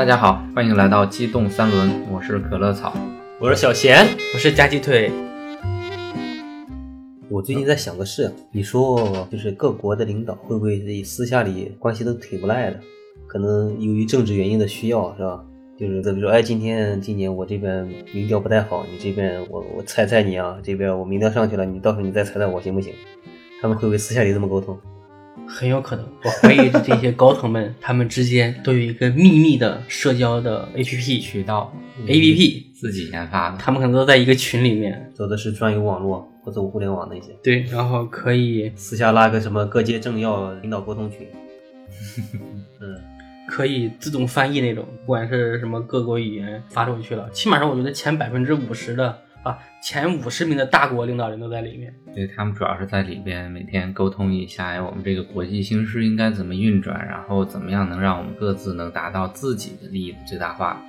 大家好，欢迎来到机动三轮，我是可乐草。我是小贤，我是夹鸡腿。我最近在想个事，你说就是各国的领导会不会私下里关系都挺不赖的？可能由于政治原因的需要，是吧？就是比如说，哎，今天今年我这边民调不太好，你这边我我踩踩你啊，这边我民调上去了，你到时候你再踩踩我行不行？他们会不会私下里这么沟通？很有可能，我怀疑这些高层们他们之间都有一个秘密的社交的 APP 渠道，APP 自己研发的，他们可能都在一个群里面，走的是专有网络或者互联网那些。对，然后可以 私下拉个什么各界政要领导沟通群，嗯，可以自动翻译那种，不管是什么各国语言发出去了，起码上我觉得前百分之五十的。啊，前五十名的大国领导人都在里面，对他们主要是在里边每天沟通一下，哎，我们这个国际形势应该怎么运转，然后怎么样能让我们各自能达到自己的利益最大化。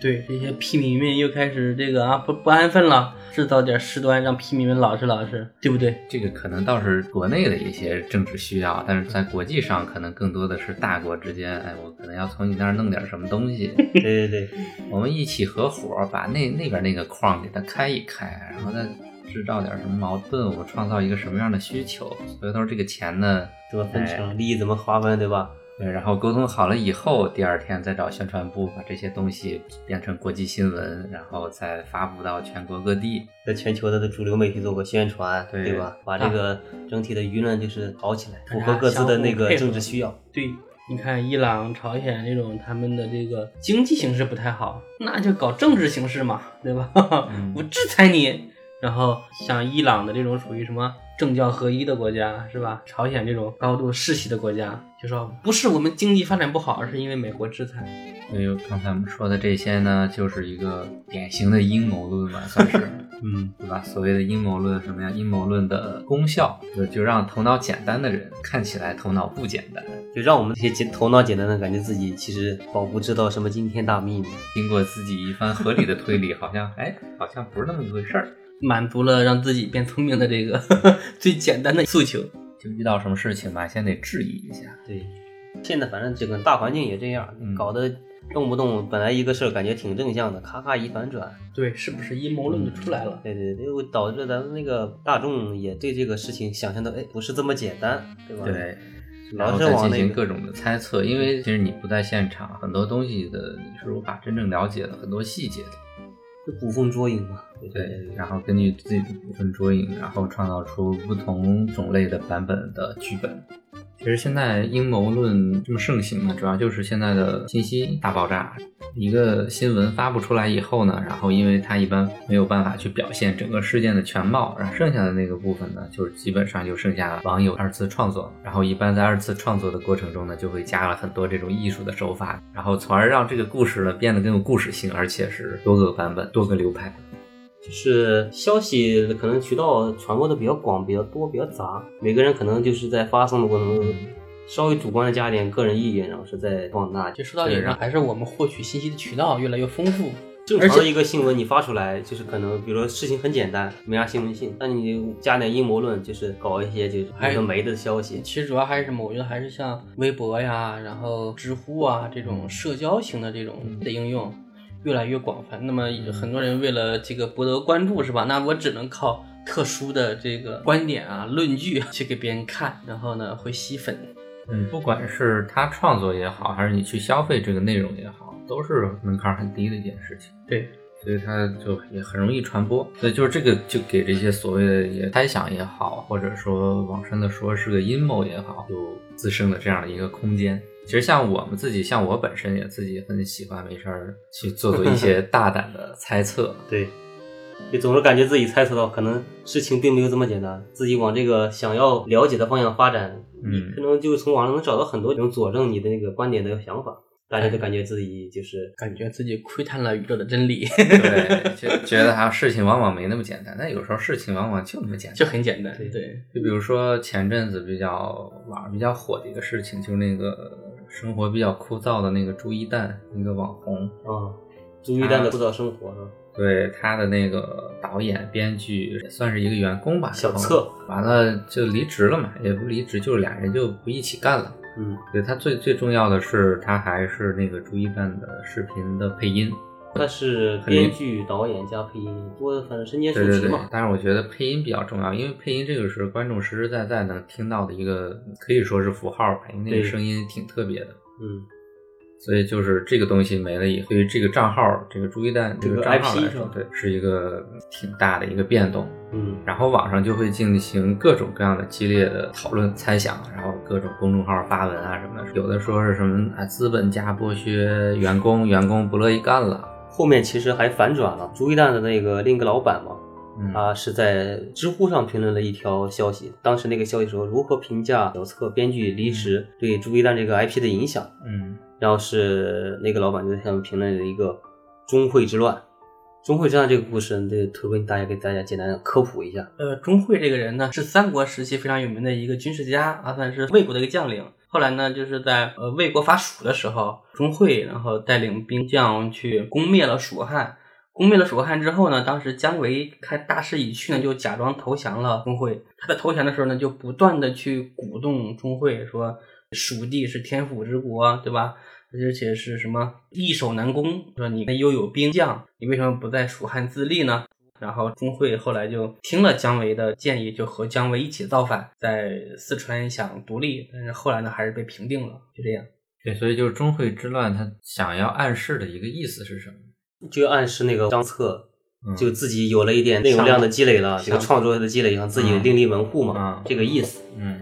对这些屁民们又开始这个啊不不安分了，制造点事端，让屁民们老实老实，对不对？这个可能倒是国内的一些政治需要，但是在国际上可能更多的是大国之间，哎，我可能要从你那儿弄点什么东西。对对对，我们一起合伙把那那边那个矿给它开一开，然后再制造点什么矛盾，我创造一个什么样的需求，所以都是这个钱呢怎么分成，利益怎么划分，对吧？对，然后沟通好了以后，第二天再找宣传部把这些东西变成国际新闻，然后再发布到全国各地，在全球的主流媒体做个宣传，对吧？把这个整体的舆论就是搞起来，符合各自的那个政治需要。对，你看伊朗、朝鲜这种，他们的这个经济形势不太好，那就搞政治形势嘛，对吧？我制裁你。然后像伊朗的这种属于什么政教合一的国家是吧？朝鲜这种高度世袭的国家，就说不是我们经济发展不好，而是因为美国制裁。所以刚才我们说的这些呢，就是一个典型的阴谋论吧，算是，嗯，对吧？所谓的阴谋论什么呀？阴谋论的功效就就让头脑简单的人看起来头脑不简单，就让我们这些简头脑简单的感觉自己其实仿佛知道什么惊天大秘密。经过自己一番合理的推理，好像哎，好像不是那么一回事儿。满足了让自己变聪明的这个 最简单的诉求，就遇到什么事情吧，先得质疑一下。对，现在反正这个大环境也这样，搞得动不动本来一个事儿感觉挺正向的，咔咔一反转。对，是不是阴谋论就出来了？对对对，又导致咱们那个大众也对这个事情想象的，哎，不是这么简单，对吧？对，然后再进行各种的猜测，因为其实你不在现场，很多东西的你是无法真正了解的很多细节的。捕风捉影嘛，对，然后根据自己的捕风捉影，然后创造出不同种类的版本的剧本。其实现在阴谋论这么盛行呢，主要就是现在的信息大爆炸。一个新闻发布出来以后呢，然后因为它一般没有办法去表现整个事件的全貌，然后剩下的那个部分呢，就是基本上就剩下网友二次创作。然后一般在二次创作的过程中呢，就会加了很多这种艺术的手法，然后从而让这个故事呢变得更有故事性，而且是多个版本、多个流派。就是消息可能渠道传播的比较广、比较多、比较杂，每个人可能就是在发送的过程中稍微主观的加点个人意见，然后是在放大。就说到底上，还是我们获取信息的渠道越来越丰富。正常的一个新闻你发出来，就是可能比如说事情很简单，没啥新闻性，但你加点阴谋论，就是搞一些就是有的没的消息。其实主要还是什么？我觉得还是像微博呀，然后知乎啊这种社交型的这种的应用。越来越广泛，那么很多人为了这个博得关注，是吧？那我只能靠特殊的这个观点啊、论据去给别人看，然后呢会吸粉。嗯，不管是他创作也好，还是你去消费这个内容也好，都是门槛很低的一件事情。对，所以它就也很容易传播。所以就是这个就给这些所谓的也猜想也好，或者说网上的说是个阴谋也好，就滋生了这样的一个空间。其实像我们自己，像我本身也自己很喜欢没事儿去做做一些 大胆的猜测。对，你总是感觉自己猜测到可能事情并没有这么简单，自己往这个想要了解的方向发展，嗯，可能就从网上能找到很多能佐证你的那个观点的想法。大家都感觉自己就是感觉自己窥探了宇宙的真理，对，就觉得哈事情往往没那么简单。但有时候事情往往就那么简单，就很简单。对，就比如说前阵子比较网上比较火的一个事情，就是那个生活比较枯燥的那个朱一蛋，一个网红啊，朱一蛋的枯燥生活是吧？对他的那个导演、编剧也算是一个员工吧，小策完了就离职了嘛，也不离职，就是俩人就不一起干了。嗯，对他最最重要的是，他还是那个朱一蛋的视频的配音。他是编剧、导演加配音，多反正身兼数职嘛。，但是我觉得配音比较重要，因为配音这个是观众实实在在能听到的一个，可以说是符号吧，因为那个声音挺特别的。嗯，所以就是这个东西没了以后，对于这个账号，这个朱一蛋这这个个账号 IP 来说，对，是一个挺大的一个变动。嗯，然后网上就会进行各种各样的激烈的讨论、猜想，然后各种公众号发文啊什么的，有的说是什么啊资本家剥削员工，员工不乐意干了。后面其实还反转了。朱一蛋的那个另一个老板嘛，嗯他是在知乎上评论了一条消息，当时那个消息说如何评价小策编剧离职对朱一蛋这个 IP 的影响，嗯然后是那个老板就在下面评论了一个钟会之乱。钟会之乱这个故事，这个特别大家给大家简单的科普一下。呃，钟会这个人呢，是三国时期非常有名的一个军事家啊，算是魏国的一个将领。后来呢，就是在呃魏国伐蜀的时候，钟会然后带领兵将去攻灭了蜀汉。攻灭了蜀汉之后呢，当时姜维看大势已去呢，就假装投降了钟会。他在投降的时候呢，就不断的去鼓动钟会说，蜀地是天府之国，对吧？而且是什么易守难攻，说你又有兵将，你为什么不在蜀汉自立呢？然后钟会后来就听了姜维的建议，就和姜维一起造反，在四川想独立，但是后来呢还是被平定了，就这样。对，所以就是钟会之乱，他想要暗示的一个意思是什么？就暗示那个张策嗯就自己有了一点内容量的积累了，上这个创作的积累，让自己嗯另立门户嘛，嗯这个意思。嗯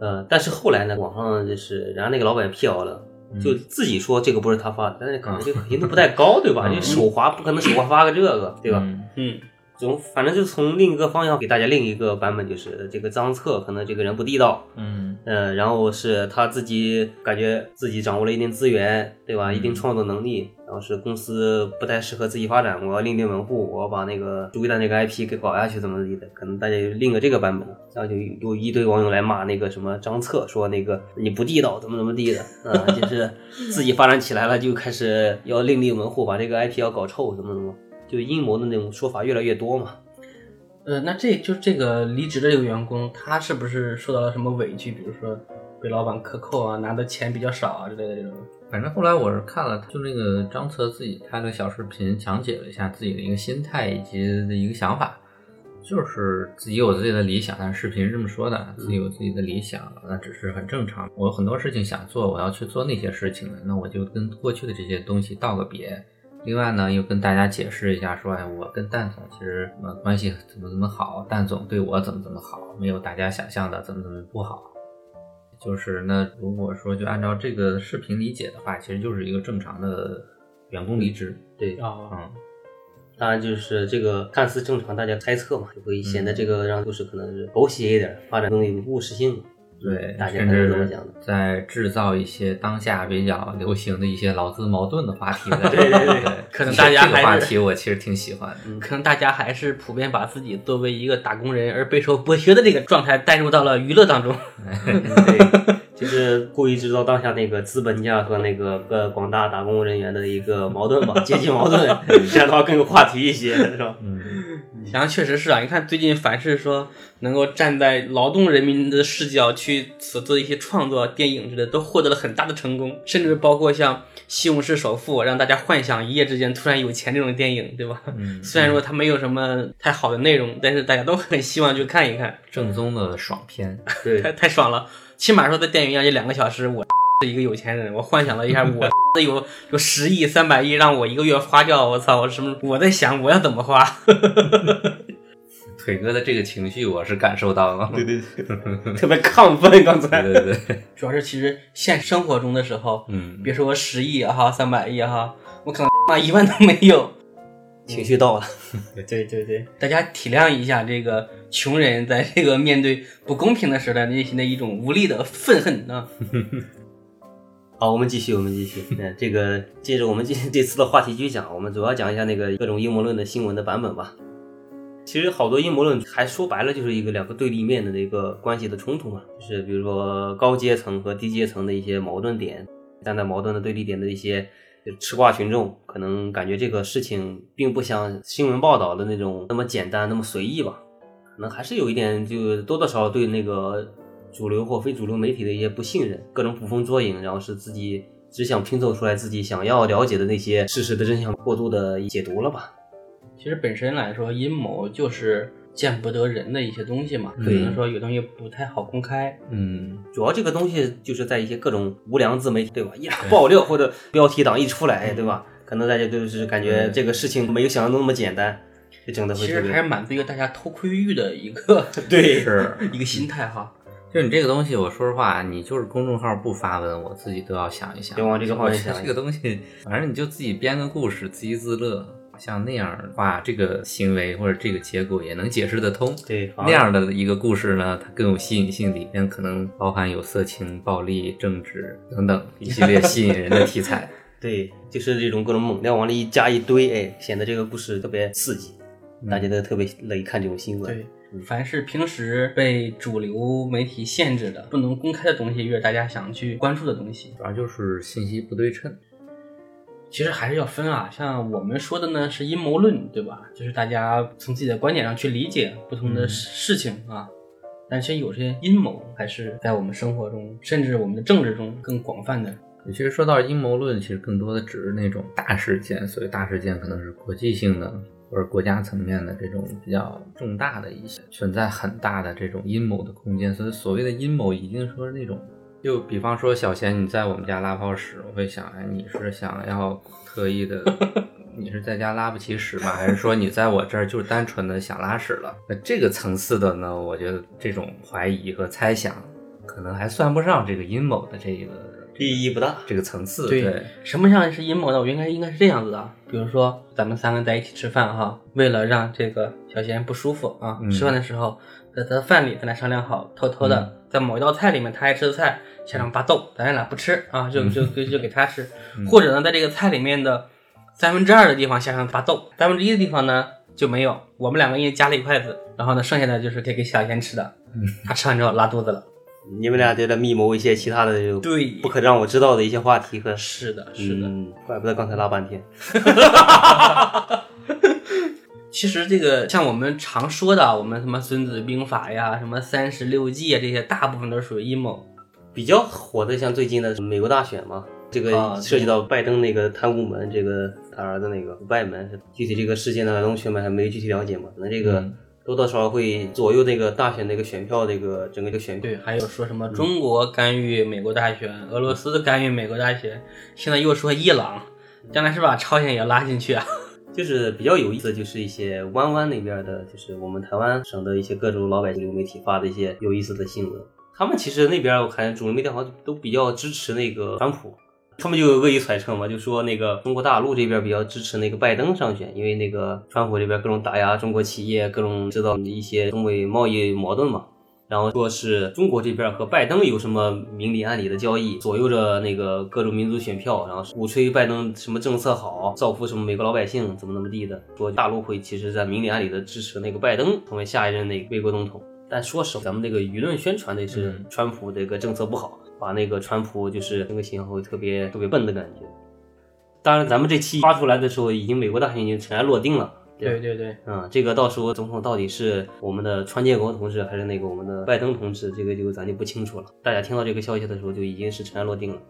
呃，但是后来呢，网上就是人家那个老板辟谣了，嗯就自己说这个不是他发的，但是可能这个可信度不太高，对吧？嗯。因为手滑不可能手滑发个这个，对吧？嗯。嗯，总反正就从另一个方向给大家另一个版本，就是这个张策可能这个人不地道，嗯呃，然后是他自己感觉自己掌握了一定资源，对吧？嗯一定创作能力，然后是公司不太适合自己发展，我要另立门户，我要把那个朱一丹那个 IP 给搞下去，怎么地的？可能大家就另个这个版本了，然后就有一堆网友来骂那个什么张策，说那个你不地道，怎么怎么地的，啊、就是自己发展起来了，就开始要另立门户，把这个 IP 要搞臭，怎么怎么，就阴谋的那种说法越来越多嘛。呃，那这就这个离职的这个员工，他是不是受到了什么委屈？比如说被老板克扣啊，拿的钱比较少啊之类的这种。反正后来我是看了，就那个张策自己拍了小视频，讲解了一下自己的一个心态以及的一个想法，就是自己有自己的理想，但是视频是这么说的，自己有自己的理想，那只是很正常。我有很多事情想做，我要去做那些事情了，那我就跟过去的这些东西道个别。另外呢，又跟大家解释一下，说，哎，我跟蛋总其实呃关系怎么怎么好，蛋总对我怎么怎么好，没有大家想象的怎么怎么不好。就是那如果说就按照这个视频理解的话，其实就是一个正常的员工离职。对，啊，嗯，当然就是这个看似正常，大家猜测嘛，就会显得这个让故事可能是狗血一点，发展更有故事性。对，大家是这么想的。在制造一些当下比较流行的一些劳资矛盾的话题。对对对可能大家这个还是话题我其实挺喜欢的。可能大家还是普遍把自己作为一个打工人而备受剥削的这个状态带入到了娱乐当中。对，就是故意制造当下那个资本家和那个呃广大打工人员的一个矛盾吧，阶级矛盾，这样的话更有话题一些，是吧？嗯，想想确实是啊，你看最近凡是说能够站在劳动人民的视角去所做的一些创作、电影之类的，都获得了很大的成功，甚至包括像《西红柿首富》，让大家幻想一夜之间突然有钱这种电影，对吧？嗯虽然说它没有什么太好的内容，但是大家都很希望去看一看，正宗的爽片。对 太太爽了。起码说在电影院这两个小时，我是一个有钱人，我幻想了一下，我有有十亿、三百亿让我一个月花掉，我操，我什么？我在想我要怎么花。腿哥的这个情绪我是感受到了。对对特别亢奋，刚才。对对对，主要是其实现实生活中的时候，嗯，别说我十亿也好，三百亿也好，我可能妈一万都没有。情绪到了，对对对，大家体谅一下这个穷人在这个面对不公平的时代内心的一种无力的愤恨啊。好，我们继续，我们继续。嗯，这个接着我们这这次的话题继续讲，我们主要讲一下那个各种阴谋论的新闻的版本吧。其实好多阴谋论还说白了就是一个两个对立面的一个关系的冲突嘛，就是比如说高阶层和低阶层的一些矛盾点，站在矛盾的对立点的一些吃瓜群众可能感觉这个事情并不像新闻报道的那种那么简单、那么随意吧，可能还是有一点就多多少少对那个主流或非主流媒体的一些不信任，各种捕风捉影，然后是自己只想拼凑出来自己想要了解的那些事实的真相，过度的解读了吧。其实本身来说，阴谋就是见不得人的一些东西嘛，可能说有东西不太好公开。嗯，主要这个东西就是在一些各种无良自媒体，对吧？一爆料或者标题党一出来，对吧？可能大家就是感觉这个事情没有想象中那么简单，就整的会其实还是满足于大家偷窥欲的一个对是。一个心态哈。就你这个东西，我说实话，你就是公众号不发文，我自己都要想一想。别往这个方向我觉得想 这个东西，反正你就自己编个故事，自娱自乐。像那样的话，这个行为或者这个结果也能解释得通。对那样的一个故事呢，它更有吸引性，里面可能包含有色情、暴力、政治等等一系列吸引人的题材。对，就是这种各种猛料往里一加一堆，哎，显得这个故事特别刺激，大家都特别乐意看这种新闻。对，凡是平时被主流媒体限制的、不能公开的东西，越是大家想去关注的东西。主要就是信息不对称。其实还是要分啊，像我们说的呢是阴谋论，对吧？就是大家从自己的观点上去理解不同的事事情啊。但其实有些阴谋还是在我们生活中，甚至我们的政治中更广泛的。其实说到阴谋论，其实更多的只是那种大事件，所谓大事件可能是国际性的或者国家层面的这种比较重大的一些存在很大的这种阴谋的空间。所以所谓的阴谋，一定说是那种，就比方说小贤你在我们家拉泡屎，我会想，哎，你是想要特意的，你是在家拉不起屎吗？还是说你在我这儿就单纯的想拉屎了？那这个层次的呢，我觉得这种怀疑和猜想，可能还算不上这个阴谋的这个意义不大。这个层次。对对，什么上是阴谋呢？我应该应该是这样子的，比如说咱们三个在一起吃饭哈，为了让这个小贤不舒服啊，嗯吃饭的时候在他的饭里咱俩商量好，偷偷的、在某一道菜里面他爱吃的菜下上拔豆，咱俩不吃啊，就就就就给他吃，或者呢在这个菜里面的三分之二的地方下上拔豆，三分之一的地方呢就没有，我们两个因为夹了一筷子，然后呢剩下的就是给给小贤吃的，他吃完之后拉肚子了，你们俩就在密谋一些其他的对不可让我知道的一些话题和是的，是的。嗯，怪不得刚才拉半天。其实这个像我们常说的，我们什么《孙子兵法》呀，什么三十六计啊，这些大部分都属于阴谋。比较火的像最近的美国大选嘛，这啊个涉及到拜登那个贪污门，这个他儿子那个外门，具体这个事件的来龙去脉还没具体了解嘛，可能这个嗯多多少少会左右那个大选的一个选票，这个整个一个选对，还有说什么中国干预美国大选，俄罗斯干预美国大选，现在又说伊朗，将来是把朝鲜也拉进去啊？就是比较有意思的就是一些湾湾那边的，就是我们台湾省的一些各种老百姓流媒体发的一些有意思的新闻。他们其实那边我看主流媒体好像都比较支持那个川普，他们就有恶意揣测嘛，就说那个中国大陆这边比较支持那个拜登上选，因为那个川普这边各种打压中国企业，各种制造一些中美贸易矛盾嘛。然后说是中国这边和拜登有什么明里暗里的交易，左右着那个各种民族选票，然后鼓吹拜登什么政策好，造福什么美国老百姓，怎么怎么地的。说大陆会其实在明里暗里的支持那个拜登成为下一任那个美国总统。但说实话，咱们这个舆论宣传的是嗯川普这个政策不好，把那个川普就是那个形象会特别特别笨的感觉。当然，咱们这期发出来的时候，已经美国大选已经尘埃落定了。对对对，嗯，这个到时候总统到底是我们的川建国同志，还是那个我们的拜登同志，这个就咱就不清楚了。大家听到这个消息的时候，就已经是尘埃落定了。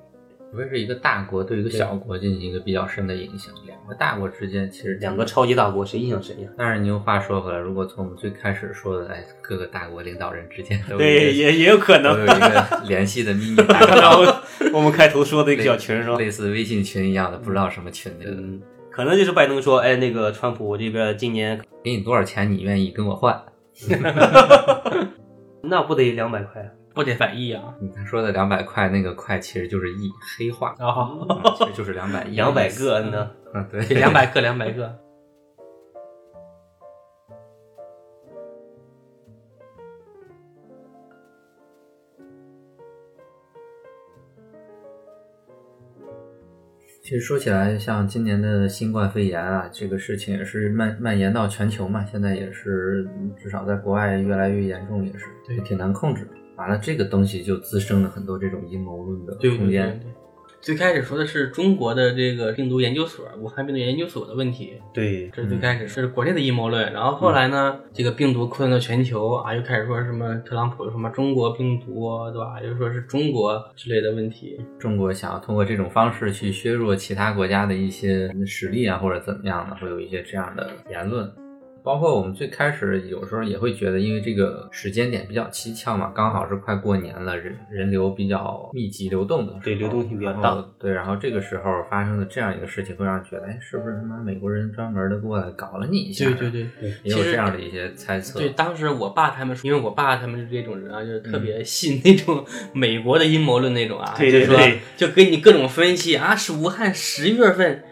除非是一个大国对一个小国进行一个比较深的影响，两个大国之间其实两个超级大国，谁影响谁呀？但是你又话说回来，如果从我们最开始说的，哎，各个大国领导人之间都对，也也有可能有。一个联系的秘密 大然账，后我们开头说的一个小群是吧？类似微信群一样的，不知道什么群的，嗯，可能就是拜登说，哎，那个川普我这边今年给你多少钱，你愿意跟我换？那不得两百块啊？不得反义啊！你看说的两百块，那个块其实就是亿，黑话，然后啊其实就是两百 亿，两百个呢？嗯，对，两百个，两百个。其实说起来，像今年的新冠肺炎啊，这个事情也是蔓蔓延到全球嘛，现在也是嗯至少在国外越来越严重，也是对挺难控制的。完了，这个东西就滋生了很多这种阴谋论的对对对空间。对，最开始说的是中国的这个病毒研究所，武汉病毒研究所的问题，对，这是最开始是国内的阴谋论。然后后来呢，这个病毒扩散到全球啊，又开始说什么特朗普什么中国病毒，对吧？又说是中国之类的问题。中国想要通过这种方式去削弱其他国家的一些实力啊，或者怎么样的，会有一些这样的言论。包括我们最开始有时候也会觉得，因为这个时间点比较蹊跷嘛，刚好是快过年了，人人流比较密集流动的，对流动性比较大。后对，然后这个时候发生的这样一个事情，会让人觉得，哎，是不是他妈美国人专门的过来搞了你一下？对对对，也有这样的一些猜测。对，当时我爸他们说，因为我爸他们是这种人啊，就是特别信那种美国的阴谋论那种啊，对对就是说对。就给你各种分析啊，是武汉十月份嗯，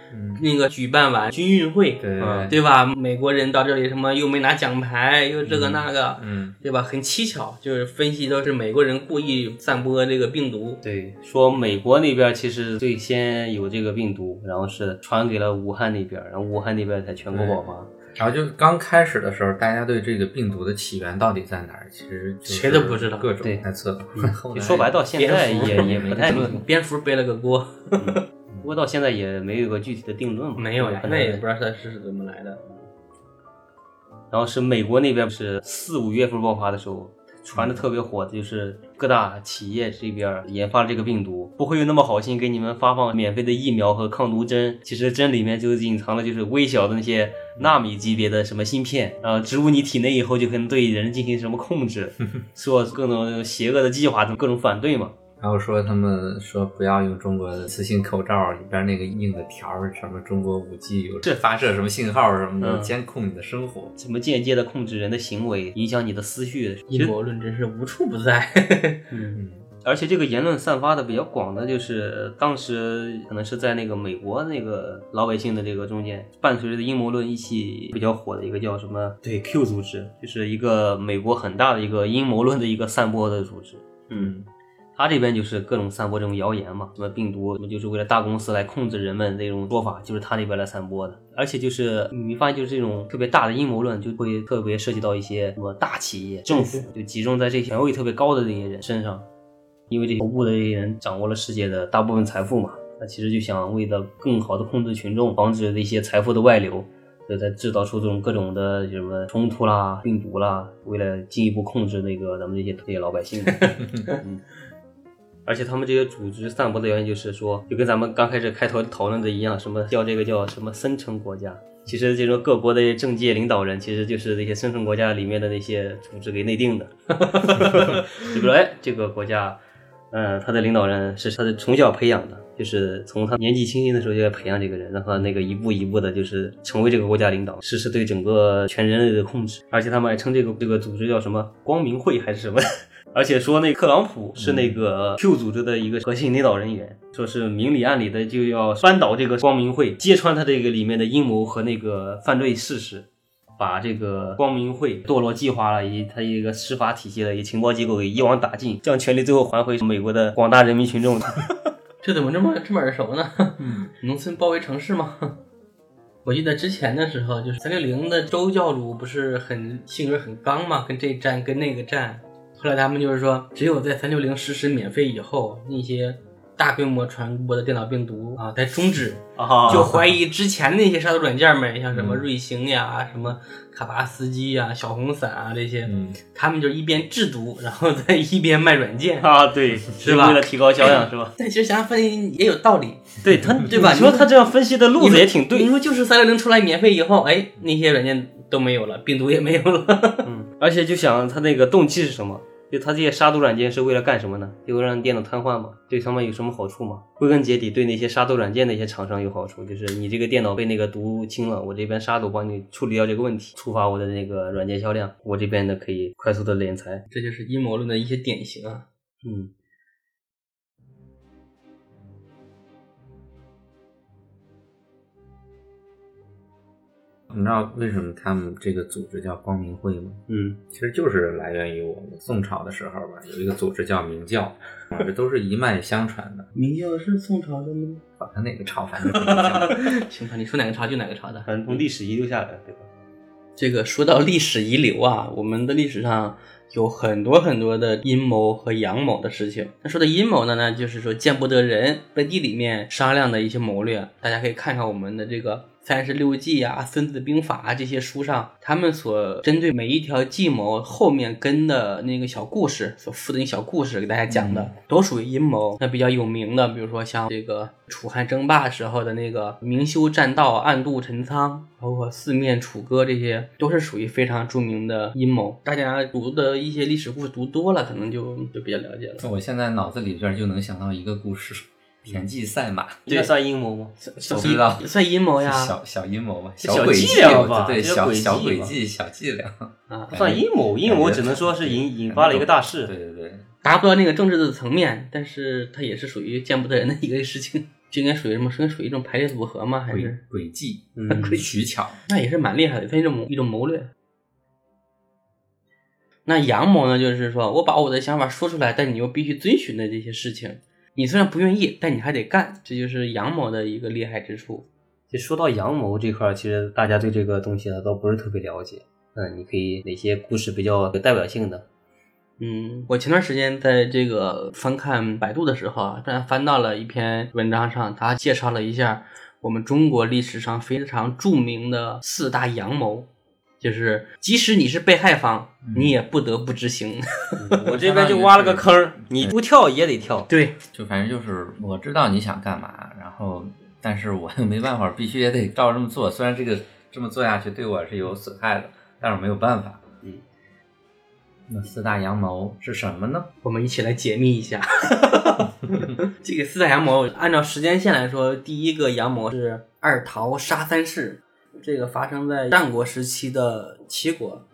那个举办完军运会，对。啊对吧？美国人到这里什么又没拿奖牌，又这个那个，嗯，对吧？很蹊跷，就是分析都是美国人故意散播这个病毒。对，说美国那边其实最先有这个病毒，然后是传给了武汉那边，然后武汉那边才全国爆发。然后就刚开始的时候，大家对这个病毒的起源到底在哪儿，其实谁都不知道。各种对。猜测。说白，到现在也也没太明白，蝙蝠背了个锅，不过到现在也没有个具体的定论嘛。没有呀，那也不知道它是怎么来的。然后是美国那边是四五月份爆发的时候，传的特别火的就是各大企业这边研发了这个病毒，不会有那么好心给你们发放免费的疫苗和抗毒针，其实针里面就隐藏了就是微小的那些纳米级别的什么芯片，呃，植入你体内以后就可能对人进行什么控制，说各种邪恶的计划，各种反对嘛。然后说他们说不要用中国的磁性口罩里边那个硬的条儿，什么中国五 G 有这发射什么信号什么的，嗯监控你的生活。怎么间接的控制人的行为，影响你的思绪，阴谋论真是无处不在。嗯，而且这个言论散发的比较广的，就是当时可能是在那个美国那个老百姓的这个中间，伴随着阴谋论一起比较火的一个叫什么？对 Q 组织，就是一个美国很大的一个阴谋论的一个散播的组织。嗯，他这边就是各种散播这种谣言嘛，什么病毒，就是为了大公司来控制人们那种说法，就是他那边来散播的。而且就是你发现，就是这种特别大的阴谋论，就会特别涉及到一些什么大企业、政府，就集中在这些权位特别高的这些人身上。因为这些头部的这些人掌握了世界的大部分财富嘛，他其实就想为了更好的控制群众，防止这些财富的外流，所以才制造出这种各种的什么冲突啦、病毒啦，为了进一步控制那个咱们这些这些老百姓。嗯而且他们这些组织散播的原因就是说，就跟咱们刚开始开头讨论的一样，什么叫这个叫什么生成国家。其实这种各国的政界领导人，其实就是那些森城国家里面的那些组织给内定的。就比如说，哎，这个国家，嗯，他的领导人是他的从小培养的，就是从他年纪轻轻的时候就在培养这个人，让他那个一步一步的，就是成为这个国家领导，实施对整个全人类的控制。而且他们还称这个这个组织叫什么光明会还是什么？而且说那个特朗普是那个 Q 组织的一个核心领导人员，说是明里暗里的就要扳倒这个光明会，揭穿他这个里面的阴谋和那个犯罪事实。把这个光明会堕落计划了，以及他一个司法体系的以情报机构给一网打尽，将权力最后还回美国的广大人民群众。这怎么这么这么耳熟呢？农村包围城市吗？我记得之前的时候，就是三六零的周教主不是很性格很刚嘛，跟这站跟那个站。后来他们就是说，只有在三六零实施免费以后，那些大规模传播的电脑病毒啊才终止。啊就怀疑之前那些杀毒软件们，像什么瑞星呀、什么卡巴斯基呀、小红伞啊这些，嗯，他们就一边制毒，然后再一边卖软件。啊，对，是吧为了提高销量是吧？但其实想想分析也有道理，对他，对吧你说他这样分析的路子也挺对你。说就是三六零出来免费以后，哎，那些软件都没有了，病毒也没有了。嗯，而且就想他那个动机是什么？就他这些杀毒软件是为了干什么呢？就让电脑瘫痪吗？对他们有什么好处吗？归根结底，对那些杀毒软件的一些厂商有好处，就是你这个电脑被那个毒清了，我这边杀毒帮你处理掉这个问题，触发我的那个软件销量，我这边呢可以快速的敛财。这就是阴谋论的一些典型啊。嗯，你知道为什么他们这个组织叫光明会吗？嗯，其实就是来源于我们宋朝的时候吧，有一个组织叫明教，啊，这都是一脉相传的。明教是宋朝的吗？管他哪个朝，反正是明教。行吧，你说哪个朝就哪个朝的。反正从历史遗留下来，对吧？这个说到历史遗留啊，我们的历史上有很多很多的阴谋和阳谋的事情。那说的阴谋呢，那就是说见不得人，背地里面商量的一些谋略。大家可以看看我们的这个。三十六计啊，《孙子兵法》啊，这些书上，他们所针对每一条计谋后面跟的那个小故事，所附的那小故事，给大家讲的，都属于阴谋。那比较有名的，比如说像这个楚汉争霸时候的那个明修栈道，暗度陈仓，包括四面楚歌，这些都是属于非常著名的阴谋。大家读的一些历史故事读多了，可能就就比较了解了。我现在脑子里边就能想到一个故事。田忌赛马，这算阴谋吗？不知道，算阴谋呀，小小阴谋吧，小诡计吧，对，小小诡计，小伎俩啊，算阴谋。阴谋只能说是引引发了一个大事，对对对，达不到那个政治的层面，但是它也是属于见不得人的一个事情，就应该属于什么？是属于一种排列组合吗？还是诡计？嗯，取巧，那也是蛮厉害的，算一种一种谋略。那阳谋呢？就是说我把我的想法说出来，但你又必须遵循的这些事情。你虽然不愿意，但你还得干，这就是阳谋的一个厉害之处。就说到阳谋这块，其实大家对这个东西呢都不是特别了解。嗯，你可以哪些故事比较有代表性的？嗯，我前段时间在这个翻看百度的时候啊，突然翻到了一篇文章上，他介绍了一下我们中国历史上非常著名的四大阳谋。就是即使你是被害方，你也不得不执行。我这边就挖了个坑，你不跳也得跳。对，就反正就是我知道你想干嘛，然后但是我又没办法，必须也得照这么做。虽然这个这么做下去对我是有损害的，但是没有办法。嗯，那四大阳谋是什么呢？我们一起来解密一下。这个四大阳谋，按照时间线来说，第一个阳谋是二桃杀三士。这个发生在战国时期的齐国，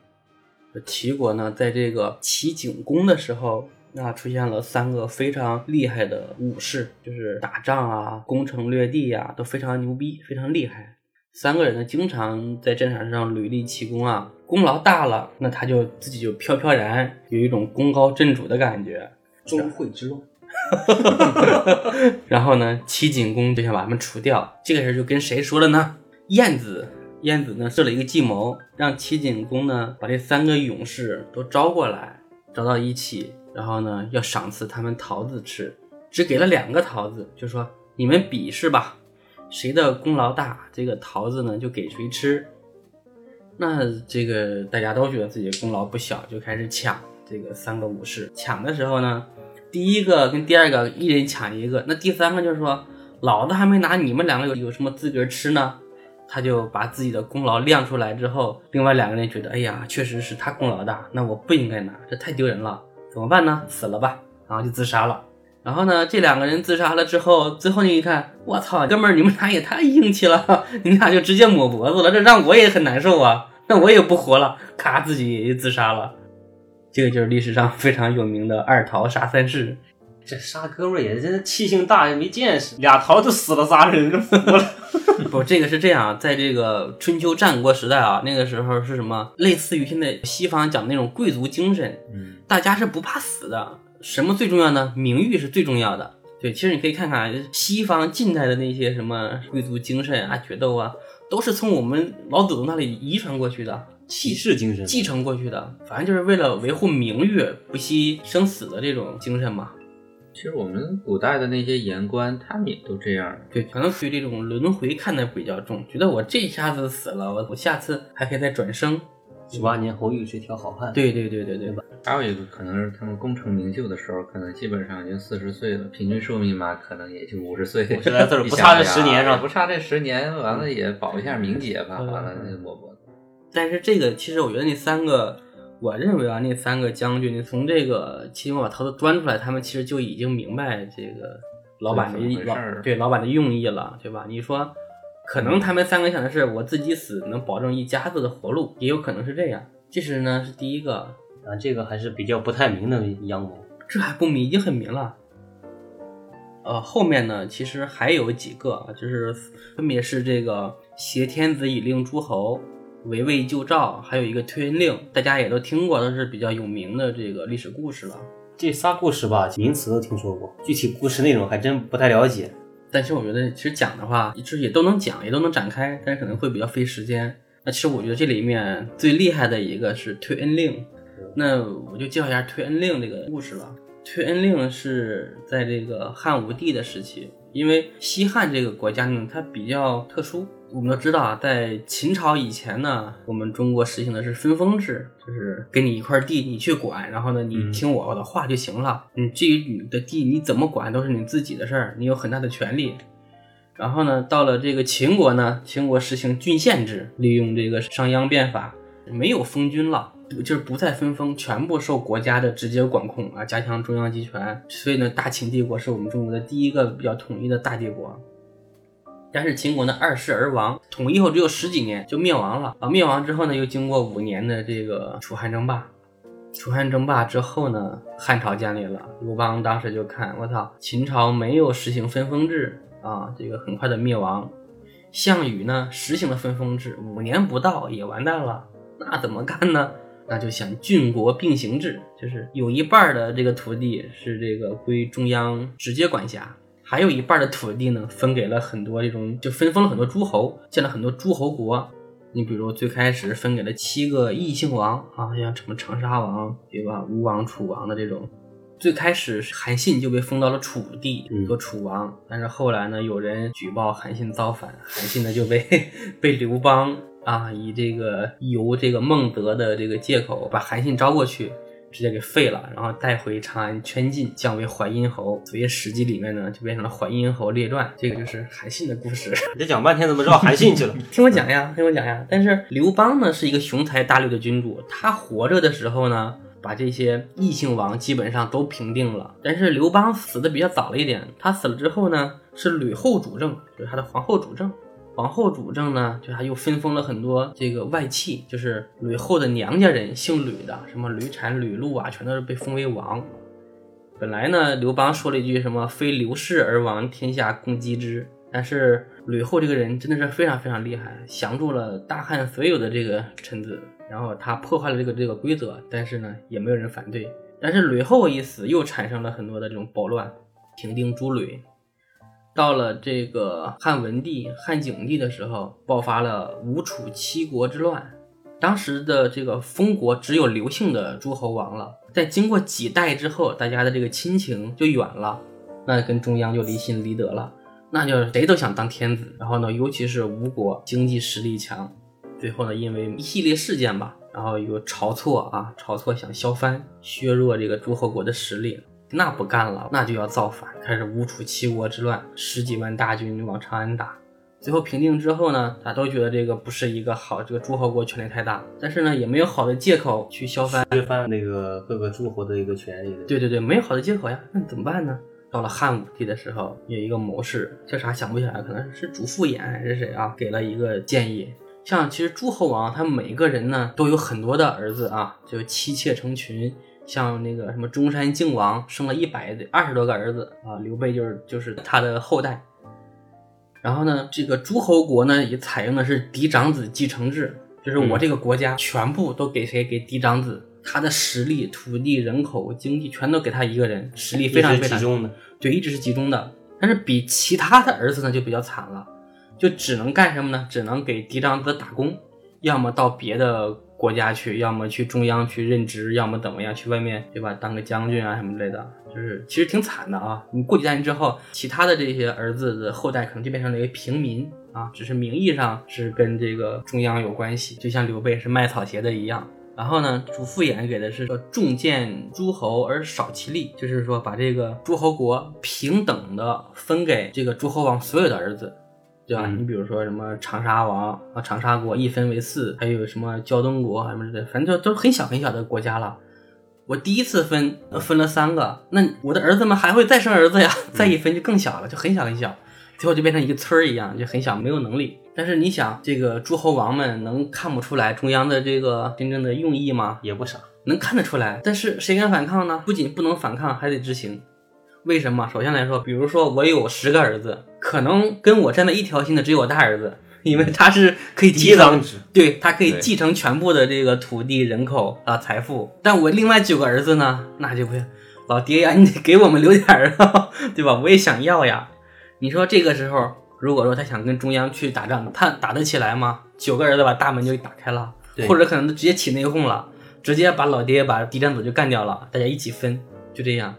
齐国呢，在这个齐景公的时候，那出现了三个非常厉害的武士，就是打仗啊、攻城略地呀，都非常牛逼、非常厉害。三个人呢，经常在战场上屡立奇功啊，功劳大了，那他就自己就飘飘然，有一种功高震主的感觉。钟会之乱，然后呢，齐景公就想把他们除掉。这个事就跟谁说了呢？晏子，晏子呢设了一个计谋，让齐景公呢把这三个勇士都招过来，招到一起，然后呢要赏赐他们桃子吃，只给了两个桃子，就说你们比试吧，谁的功劳大，这个桃子呢就给谁吃。那这个大家都觉得自己功劳不小，就开始抢这个三个武士。抢的时候呢，第一个跟第二个一人抢一个，那第三个就是说，老子还没拿，你们两个有有什么资格吃呢？他就把自己的功劳亮出来之后，另外两个人觉得，哎呀，确实是他功劳大，那我不应该拿，这太丢人了，怎么办呢？死了吧，然后就自杀了。然后呢，这两个人自杀了之后，最后你一看，我操，哥们儿，你们俩也太硬气了，你俩就直接抹脖子了，这让我也很难受啊，那我也不活了，咔，自己也就自杀了。这个就是历史上非常有名的二桃杀三士。这杀哥们儿也真气性大，也没见识，俩桃就死了仨人，服了。不，这个是这样，在这个春秋战国时代啊，那个时候是什么？类似于现在西方讲那种贵族精神，嗯，大家是不怕死的。什么最重要呢？名誉是最重要的。对，其实你可以看看西方近代的那些什么贵族精神啊、决斗啊，都是从我们老祖宗那里遗传过去的，气势精神继承过去的。反正就是为了维护名誉、不惜生死的这种精神嘛。其实我们古代的那些言官，他们也都这样。对，可能对这种轮回看的比较重，觉得我这一下子死了，我我下次还可以再转生。十八年后遇是条好汉。对对对对对吧？还有一个可能是他们功成名就的时候，可能基本上已经四十岁了，平均寿命嘛，可能也就五十岁。五十来岁不差这十年是吧？不差这十年，完了也保一下名节吧，完了就抹脖子。但是这个其实我觉得那三个。我认为啊，那三个将军，从这个齐景公把桃子端出来，他们其实就已经明白这个老板的老对老板的用意了，对吧？你说，可能他们三个想的是我自己死能保证一家子的活路，也有可能是这样。其实呢是第一个啊，这个还是比较不太明的阳谋。这还不明，已经很明了。呃，后面呢其实还有几个啊，就是分别是这个挟天子以令诸侯。围魏救赵，还有一个推恩令，大家也都听过，都是比较有名的这个历史故事了。这仨故事吧，名词都听说过，具体故事内容还真不太了解。但是我觉得，其实讲的话，就是也都能讲，也都能展开，但是可能会比较费时间。那其实我觉得这里面最厉害的一个是推恩令。那我就介绍一下推恩令这个故事了。推恩令是在这个汉武帝的时期，因为西汉这个国家呢，它比较特殊。我们都知道啊，在秦朝以前呢，我们中国实行的是分封制，就是给你一块地，你去管，然后呢，你听我的话就行了。你至于你的地你怎么管，都是你自己的事儿，你有很大的权利。然后呢，到了这个秦国呢，秦国实行郡县制，利用这个商鞅变法，没有封君了。就是不再分封，全部受国家的直接管控啊，加强中央集权。所以呢，大秦帝国是我们中国的第一个比较统一的大帝国。但是秦国呢，二世而亡，统一后只有十几年就灭亡了啊！灭亡之后呢，又经过五年的这个楚汉争霸。楚汉争霸之后呢，汉朝建立了。刘邦当时就看，我操，秦朝没有实行分封制啊，这个很快的灭亡。项羽呢，实行了分封制，五年不到也完蛋了，那怎么干呢？那就想郡国并行制，就是有一半的这个土地是这个归中央直接管辖，还有一半的土地呢分给了很多这种，就分封了很多诸侯，建了很多诸侯国。你比如最开始分给了七个异姓王啊，像什么长沙王对吧，吴王、楚王的这种。最开始韩信就被封到了楚地做楚王，但是后来呢，有人举报韩信造反，韩信呢就被 被刘邦。啊，以这个游这个孟德的这个借口，把韩信招过去，直接给废了，然后带回长安圈禁，降为淮阴侯。所以《史记》里面呢，就变成了《淮阴侯列传》，这个就是韩信的故事。你这讲半天怎么绕韩信去了？听我讲呀，听我讲呀。但是刘邦呢，是一个雄才大略的君主，他活着的时候呢，把这些异姓王基本上都平定了。但是刘邦死的比较早了一点，他死了之后呢，是吕后主政，就是他的皇后主政。皇后主政呢，就他又分封了很多这个外戚，就是吕后的娘家人，姓吕的，什么吕产、吕禄啊，全都是被封为王。本来呢，刘邦说了一句什么“非刘氏而亡，天下共击之”，但是吕后这个人真的是非常非常厉害，降住了大汉所有的这个臣子，然后他破坏了这个这个规则，但是呢，也没有人反对。但是吕后一死，又产生了很多的这种暴乱，平定诸吕。到了这个汉文帝、汉景帝的时候，爆发了吴楚七国之乱。当时的这个封国只有刘姓的诸侯王了。在经过几代之后，大家的这个亲情就远了，那跟中央就离心离德了。那就谁都想当天子。然后呢，尤其是吴国经济实力强，最后呢，因为一系列事件吧，然后有晁错啊，晁错想削藩，削弱这个诸侯国的实力。那不干了，那就要造反，开始吴楚七国之乱，十几万大军往长安打。最后平定之后呢，大家都觉得这个不是一个好，这个诸侯国权力太大，但是呢，也没有好的借口去削藩，削藩那个各个诸侯的一个权利。对对对，没有好的借口呀，那怎么办呢？到了汉武帝的时候，有一个谋士叫啥想不起来，可能是主父偃还是谁啊，给了一个建议。像其实诸侯王他每个人呢都有很多的儿子啊，就妻妾成群。像那个什么中山靖王生了一百二十多个儿子啊，刘备就是就是他的后代。然后呢，这个诸侯国呢也采用的是嫡长子继承制，就是我这个国家全部都给谁？给嫡长子，他的实力、土地、人口、经济全都给他一个人，实力非常非常集中的。对，一直是集中的。但是比其他的儿子呢就比较惨了，就只能干什么呢？只能给嫡长子打工，要么到别的。国家去，要么去中央去任职，要么怎么样去外面，对吧？当个将军啊什么之类的，就是其实挺惨的啊。你过几代人之后，其他的这些儿子的后代可能就变成了一个平民啊，只是名义上是跟这个中央有关系，就像刘备是卖草鞋的一样。然后呢，主父偃给的是说重建诸侯而少其力，就是说把这个诸侯国平等的分给这个诸侯王所有的儿子。对吧？你比如说什么长沙王啊，长沙国一分为四，还有什么胶东国什么之类，反正就都很小很小的国家了。我第一次分分了三个，那我的儿子们还会再生儿子呀，再一分就更小了，就很小很小，最后就变成一个村儿一样，就很小，没有能力。但是你想，这个诸侯王们能看不出来中央的这个真正的用意吗？也不傻，能看得出来。但是谁敢反抗呢？不仅不能反抗，还得执行。为什么？首先来说，比如说我有十个儿子，可能跟我站在一条心的只有我大儿子，因为他是可以继承，对他可以继承全部的这个土地、人口啊、财富。但我另外九个儿子呢，那就不行，老爹呀，你得给我们留点儿啊，对吧？我也想要呀。你说这个时候，如果说他想跟中央去打仗，他打得起来吗？九个儿子把大门就打开了，或者可能直接起内讧了。直接把老爹把嫡长子就干掉了，大家一起分，就这样。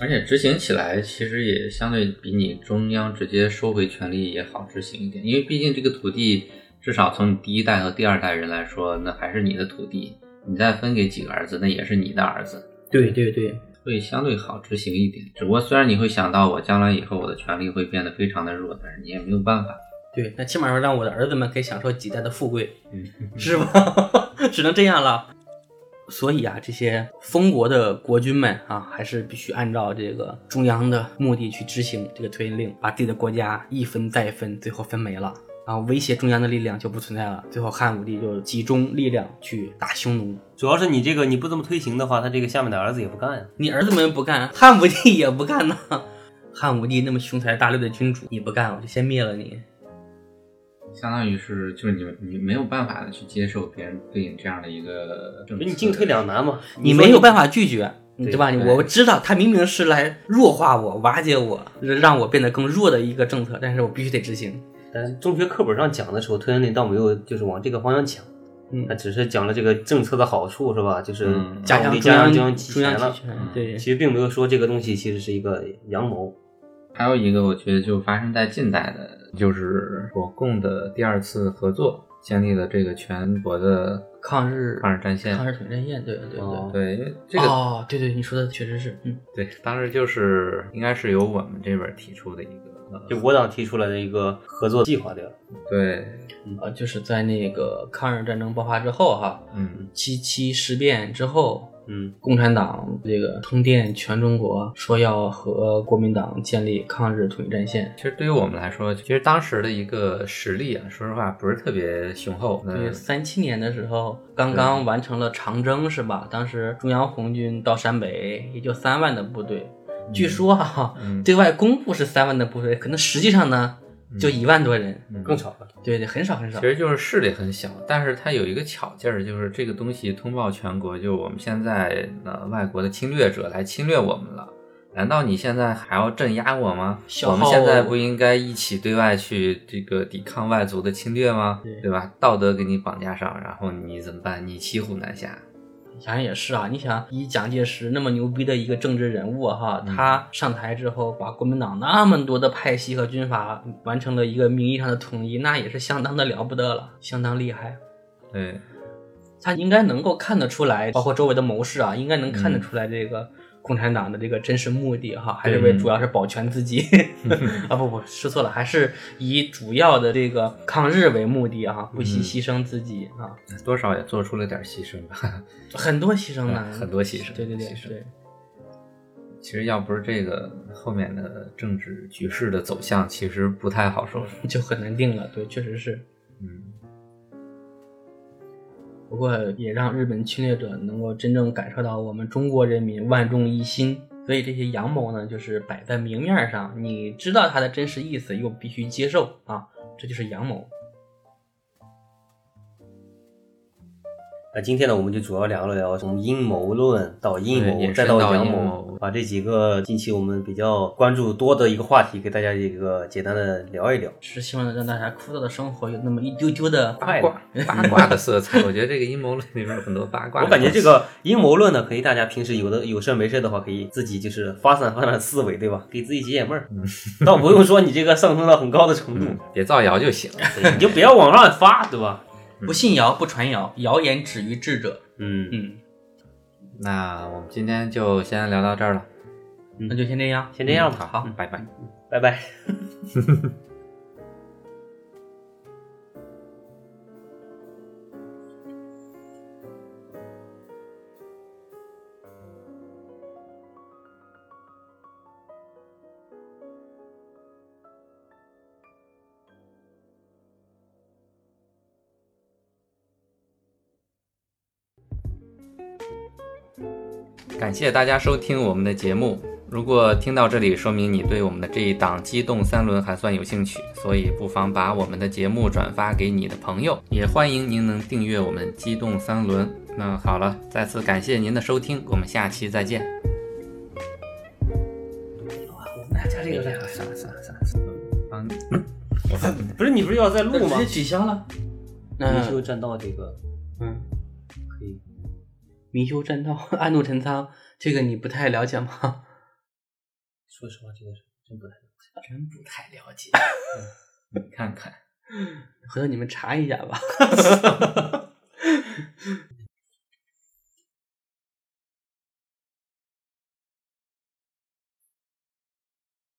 而且执行起来其实也相对比你中央直接收回权力也好执行一点，因为毕竟这个土地至少从你第一代和第二代人来说，那还是你的土地，你再分给几个儿子，那也是你的儿子，对对对，会相对好执行一点。只不过虽然你会想到我将来以后我的权力会变得非常的弱，但是你也没有办法。对，那起码说让我的儿子们可以享受几代的富贵，嗯，是吧？只能这样了。所以啊，这些封国的国君们啊，还是必须按照这个中央的目的去执行这个推令，把自己的国家一分再分，最后分没了，然后威胁中央的力量就不存在了。最后汉武帝就集中力量去打匈奴。主要是你这个你不这么推行的话，他这个下面的儿子也不干呀。你儿子们不干，汉武帝也不干呢。汉武帝那么雄才大略的君主，你不干，我就先灭了你。相当于是就是你你没有办法的去接受别人对你这样的一个政策，就你进退两难嘛，你没有办法拒绝，对对吧？我知道他明明是来弱化我、瓦解我，让我变得更弱的一个政策，但是我必须得执行。但中学课本上讲的时候，推恩令倒没有就是往这个方向讲，嗯他，只是讲了这个政策的好处，是吧？就是嗯加强中央帝加上集中央权了集，权，对其实并没有说这个东西其实是一个阳谋。还有一个，我觉得就发生在近代的，就是国共的第二次合作，建立了这个全国的抗日抗日战线。抗日统一战线，对对对。哦对，因为这个、哦，对对，你说的确实是，嗯，对，当时就是应该是由我们这边提出的一个，呃就我党提出来的一个合作计划，对吧？对，呃，就是在那个抗日战争爆发之后哈，嗯，七七事变之后，嗯，共产党这个通电全中国，说要和国民党建立抗日统一战线。其实对于我们来说，其实当时的一个实力啊，说实话不是特别雄厚。对，那三七年的时候刚刚完成了长征，是吧？当时中央红军到陕北也就三万的部队，据说哈、嗯对外公布是三万的部队，可能实际上呢就一万多人。嗯更少了。对对，很少很少其。实就是势力很小，但是它有一个巧劲儿，就是这个东西通报全国，就我们现在呃外国的侵略者来侵略我们了，难道你现在还要镇压我吗？我们现在不应该一起对外去这个抵抗外族的侵略吗？对吧？道德给你绑架上，然后你怎么办？你骑虎难下。想想也是啊，你想以蒋介石那么牛逼的一个政治人物哈，嗯他上台之后，把国民党那么多的派系和军阀完成了一个名义上的统一，那也是相当的了不得了，相当厉害。对，他应该能够看得出来，包括周围的谋士啊，应该能看得嗯出来这个共产党的这个真实目的哈，还是为主要是保全自己 啊，不不，说错了，还是以主要的这个抗日为目的啊，不惜嗯牺牲自己啊，多少也做出了点牺牲吧。很多牺牲呢，嗯很多牺牲对对对对。其实要不是这个后面的政治局势的走向，其实不太好说。就很难定了，对，确实是。嗯。不过也让日本侵略者能够真正感受到我们中国人民万众一心，所以这些阳谋呢，就是摆在明面上，你知道它的真实意思，又必须接受啊，这就是阳谋。那今天呢，我们就主要聊了聊从阴谋论到阴谋，再到阳谋，把这几个近期我们比较关注多的一个话题，给大家一个简单的聊一聊。是希望让大家枯燥的生活有那么一丢丢的八卦八卦的色彩，我觉得这个阴谋论里面有很多八卦。我感觉这个阴谋论呢，可以大家平时有的有事没事的话，可以自己就是发散发散思维，对吧？给自己解解闷儿，倒不用说你这个上升到很高的程度，嗯，别造谣就行。了你就不要往上发，对吧？不信谣不传谣，谣言止于智者。嗯，嗯，那我们今天就先聊到这儿了，那就先这样。先这样吧，好，好拜拜。拜拜。感谢大家收听我们的节目。如果听到这里，说明你对我们的这一档机动三轮还算有兴趣，所以不妨把我们的节目转发给你的朋友，也欢迎您能订阅我们机动三轮。那好了，再次感谢您的收听，我们下期再见。我们俩加这个算了算了算了算了，帮你，我不是你不是要在录吗直接？取消了。你那就站到这个。明修栈道，暗度陈仓，这个你不太了解吗？说实话，这个真不太了解，真不太了解。你看看，回头你们查一下吧。